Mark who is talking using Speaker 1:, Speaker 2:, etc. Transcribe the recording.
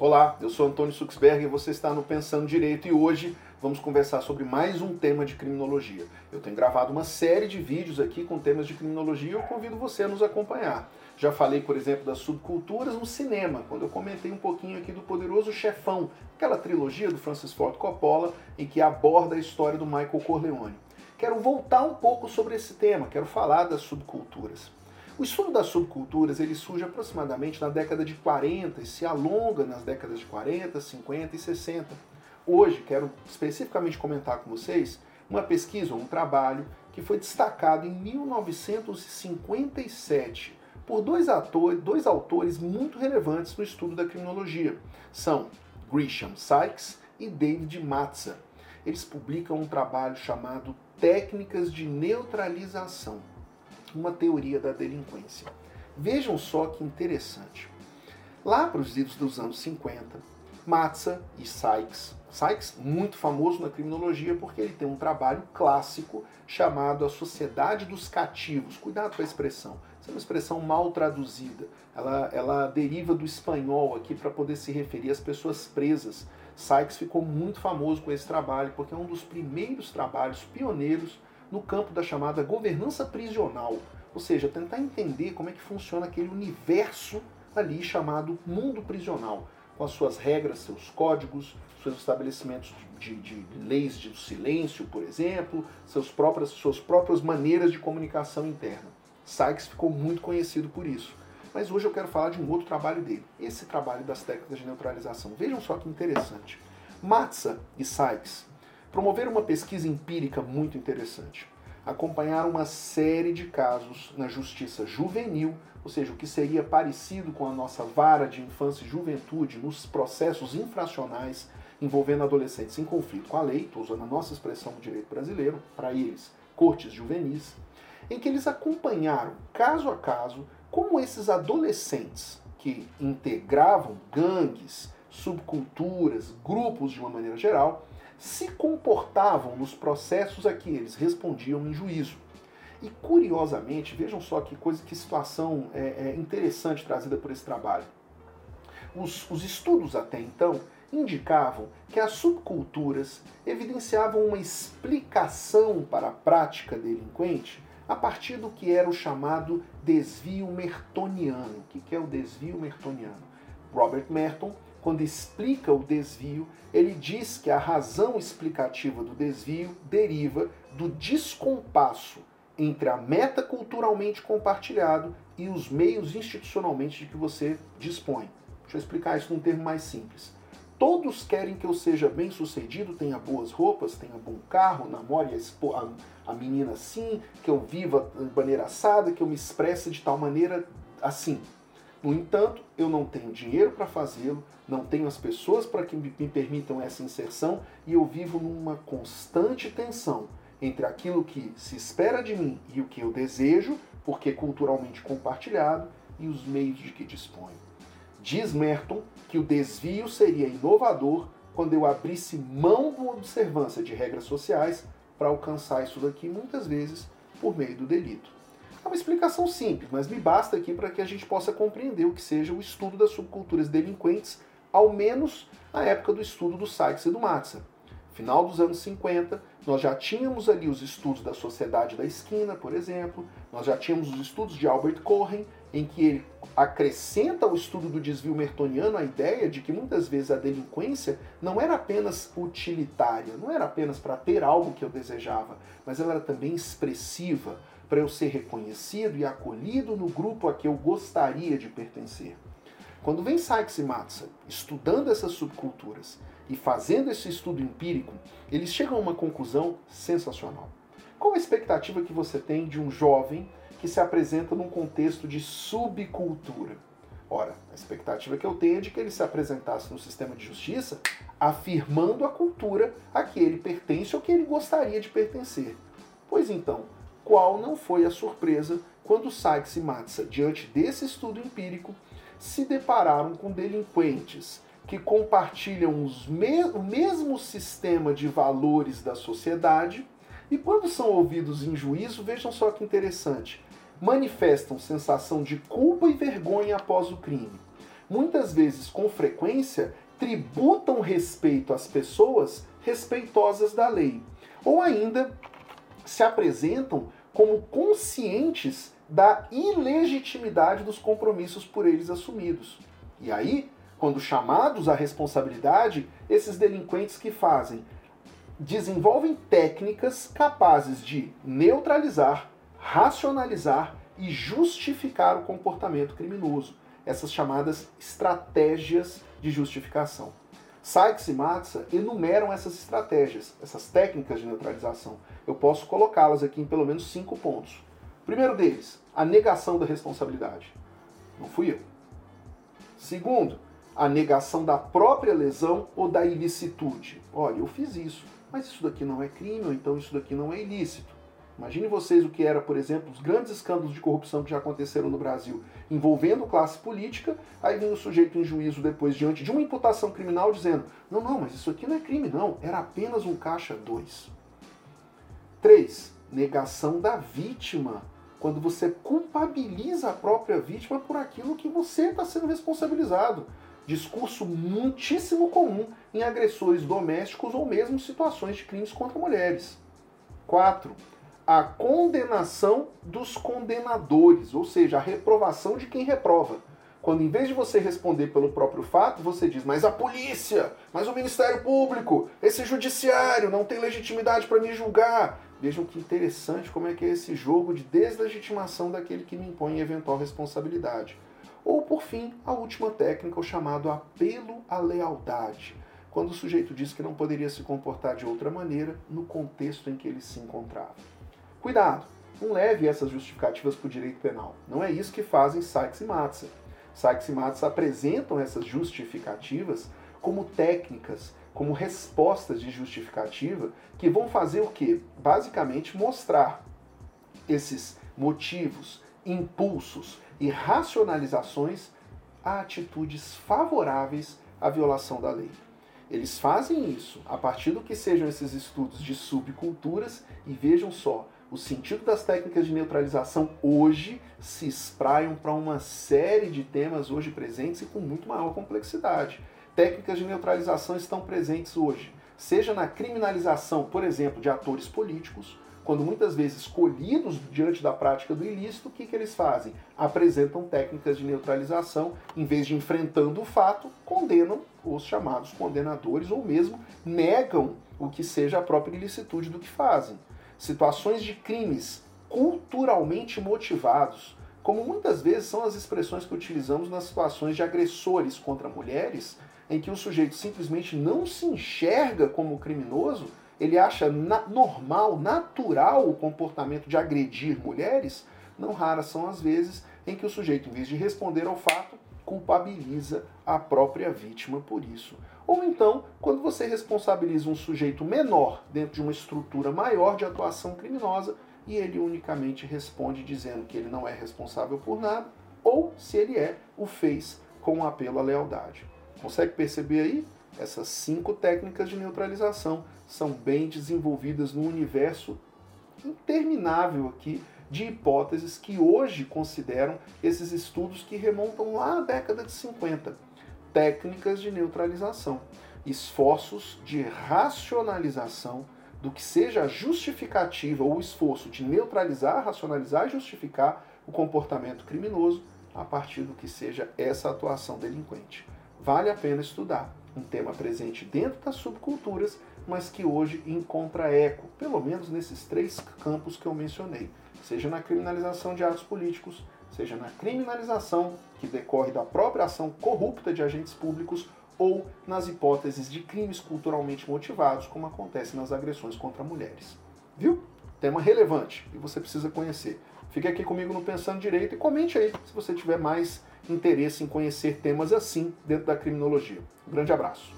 Speaker 1: Olá, eu sou Antônio Suxberg e você está no Pensando Direito e hoje vamos conversar sobre mais um tema de criminologia. Eu tenho gravado uma série de vídeos aqui com temas de criminologia e eu convido você a nos acompanhar. Já falei, por exemplo, das subculturas no cinema, quando eu comentei um pouquinho aqui do Poderoso Chefão, aquela trilogia do Francis Ford Coppola em que aborda a história do Michael Corleone. Quero voltar um pouco sobre esse tema, quero falar das subculturas. O estudo das subculturas ele surge aproximadamente na década de 40 e se alonga nas décadas de 40, 50 e 60. Hoje quero especificamente comentar com vocês uma pesquisa, um trabalho que foi destacado em 1957 por dois, atores, dois autores muito relevantes no estudo da criminologia. São Grisham Sykes e David Matza. Eles publicam um trabalho chamado Técnicas de Neutralização uma teoria da delinquência. Vejam só que interessante. Lá para os idos dos anos 50, Matza e Sykes, Sykes muito famoso na criminologia porque ele tem um trabalho clássico chamado A Sociedade dos Cativos. Cuidado com a expressão, essa é uma expressão mal traduzida. Ela, ela deriva do espanhol aqui para poder se referir às pessoas presas. Sykes ficou muito famoso com esse trabalho porque é um dos primeiros trabalhos pioneiros no campo da chamada governança prisional, ou seja, tentar entender como é que funciona aquele universo ali chamado mundo prisional, com as suas regras, seus códigos, seus estabelecimentos de, de, de leis de silêncio, por exemplo, seus próprias, suas próprias maneiras de comunicação interna. Sykes ficou muito conhecido por isso. Mas hoje eu quero falar de um outro trabalho dele, esse trabalho das técnicas de neutralização. Vejam só que interessante. Matza e Sykes promoveram uma pesquisa empírica muito interessante. Acompanharam uma série de casos na justiça juvenil, ou seja, o que seria parecido com a nossa vara de infância e juventude nos processos infracionais envolvendo adolescentes em conflito com a lei, estou usando a nossa expressão do direito brasileiro, para eles, cortes juvenis, em que eles acompanharam, caso a caso, como esses adolescentes que integravam gangues, subculturas, grupos de uma maneira geral, se comportavam nos processos a que eles respondiam em juízo. E curiosamente, vejam só que coisa, que situação é, é interessante trazida por esse trabalho. Os, os estudos até então indicavam que as subculturas evidenciavam uma explicação para a prática delinquente a partir do que era o chamado desvio mertoniano. O que é o desvio mertoniano? Robert Merton quando explica o desvio, ele diz que a razão explicativa do desvio deriva do descompasso entre a meta culturalmente compartilhado e os meios institucionalmente de que você dispõe. Deixa eu explicar isso num termo mais simples. Todos querem que eu seja bem sucedido, tenha boas roupas, tenha bom carro, namore a, a menina assim, que eu viva de maneira assada, que eu me expresse de tal maneira assim. No entanto, eu não tenho dinheiro para fazê-lo, não tenho as pessoas para que me permitam essa inserção e eu vivo numa constante tensão entre aquilo que se espera de mim e o que eu desejo, porque é culturalmente compartilhado, e os meios de que disponho. Diz Merton que o desvio seria inovador quando eu abrisse mão da observância de regras sociais para alcançar isso daqui, muitas vezes por meio do delito. É uma explicação simples, mas me basta aqui para que a gente possa compreender o que seja o estudo das subculturas delinquentes, ao menos na época do estudo do Sykes e do Matza. Final dos anos 50, nós já tínhamos ali os estudos da Sociedade da Esquina, por exemplo, nós já tínhamos os estudos de Albert Cohen, em que ele acrescenta ao estudo do desvio mertoniano a ideia de que muitas vezes a delinquência não era apenas utilitária, não era apenas para ter algo que eu desejava, mas ela era também expressiva, para eu ser reconhecido e acolhido no grupo a que eu gostaria de pertencer. Quando vem Sykes e Matza estudando essas subculturas e fazendo esse estudo empírico, eles chegam a uma conclusão sensacional. Qual a expectativa que você tem de um jovem que se apresenta num contexto de subcultura? Ora, a expectativa que eu tenho é de que ele se apresentasse no sistema de justiça afirmando a cultura a que ele pertence ou que ele gostaria de pertencer. Pois então, qual não foi a surpresa quando Sykes e Matza, diante desse estudo empírico, se depararam com delinquentes que compartilham me o mesmo sistema de valores da sociedade e, quando são ouvidos em juízo, vejam só que interessante, manifestam sensação de culpa e vergonha após o crime, muitas vezes com frequência, tributam respeito às pessoas respeitosas da lei, ou ainda se apresentam como conscientes da ilegitimidade dos compromissos por eles assumidos. E aí, quando chamados à responsabilidade, esses delinquentes que fazem desenvolvem técnicas capazes de neutralizar, racionalizar e justificar o comportamento criminoso, essas chamadas estratégias de justificação. Sykes e Matza enumeram essas estratégias, essas técnicas de neutralização. Eu posso colocá-las aqui em pelo menos cinco pontos. primeiro deles, a negação da responsabilidade. Não fui eu. Segundo, a negação da própria lesão ou da ilicitude. Olha, eu fiz isso, mas isso daqui não é crime, ou então isso daqui não é ilícito. Imagine vocês o que era, por exemplo, os grandes escândalos de corrupção que já aconteceram no Brasil, envolvendo classe política, aí vem o sujeito em juízo depois, diante de uma imputação criminal, dizendo: não, não, mas isso aqui não é crime, não, era apenas um caixa 2. 3. Negação da vítima. Quando você culpabiliza a própria vítima por aquilo que você está sendo responsabilizado. Discurso muitíssimo comum em agressores domésticos ou mesmo situações de crimes contra mulheres. 4 a condenação dos condenadores, ou seja, a reprovação de quem reprova. Quando em vez de você responder pelo próprio fato, você diz, mas a polícia, mas o Ministério Público, esse judiciário não tem legitimidade para me julgar. Vejam que interessante como é que é esse jogo de deslegitimação daquele que me impõe eventual responsabilidade. Ou, por fim, a última técnica, o chamado apelo à lealdade, quando o sujeito diz que não poderia se comportar de outra maneira no contexto em que ele se encontrava. Cuidado, não leve essas justificativas para o direito penal. Não é isso que fazem Sykes e Matza. Sykes e Matza apresentam essas justificativas como técnicas, como respostas de justificativa que vão fazer o quê? Basicamente mostrar esses motivos, impulsos e racionalizações a atitudes favoráveis à violação da lei. Eles fazem isso a partir do que sejam esses estudos de subculturas e vejam só, o sentido das técnicas de neutralização hoje se espraiam para uma série de temas hoje presentes e com muito maior complexidade. Técnicas de neutralização estão presentes hoje, seja na criminalização, por exemplo, de atores políticos, quando muitas vezes escolhidos diante da prática do ilícito, o que, que eles fazem? Apresentam técnicas de neutralização, em vez de enfrentando o fato, condenam os chamados condenadores ou mesmo negam o que seja a própria ilicitude do que fazem situações de crimes culturalmente motivados, como muitas vezes são as expressões que utilizamos nas situações de agressores contra mulheres, em que o sujeito simplesmente não se enxerga como criminoso, ele acha na normal, natural o comportamento de agredir mulheres, não raras são as vezes em que o sujeito, em vez de responder ao fato, culpabiliza a própria vítima por isso. Ou então, quando você responsabiliza um sujeito menor dentro de uma estrutura maior de atuação criminosa e ele unicamente responde dizendo que ele não é responsável por nada, ou se ele é, o fez com um apelo à lealdade. Consegue perceber aí? Essas cinco técnicas de neutralização são bem desenvolvidas no universo interminável aqui de hipóteses que hoje consideram esses estudos que remontam lá à década de 50. Técnicas de neutralização, esforços de racionalização do que seja justificativa ou esforço de neutralizar, racionalizar e justificar o comportamento criminoso a partir do que seja essa atuação delinquente. Vale a pena estudar. Um tema presente dentro das subculturas, mas que hoje encontra eco, pelo menos nesses três campos que eu mencionei seja na criminalização de atos políticos, seja na criminalização que decorre da própria ação corrupta de agentes públicos ou nas hipóteses de crimes culturalmente motivados, como acontece nas agressões contra mulheres. Viu? Tema relevante e você precisa conhecer. Fique aqui comigo no Pensando Direito e comente aí se você tiver mais interesse em conhecer temas assim dentro da criminologia. Um grande abraço.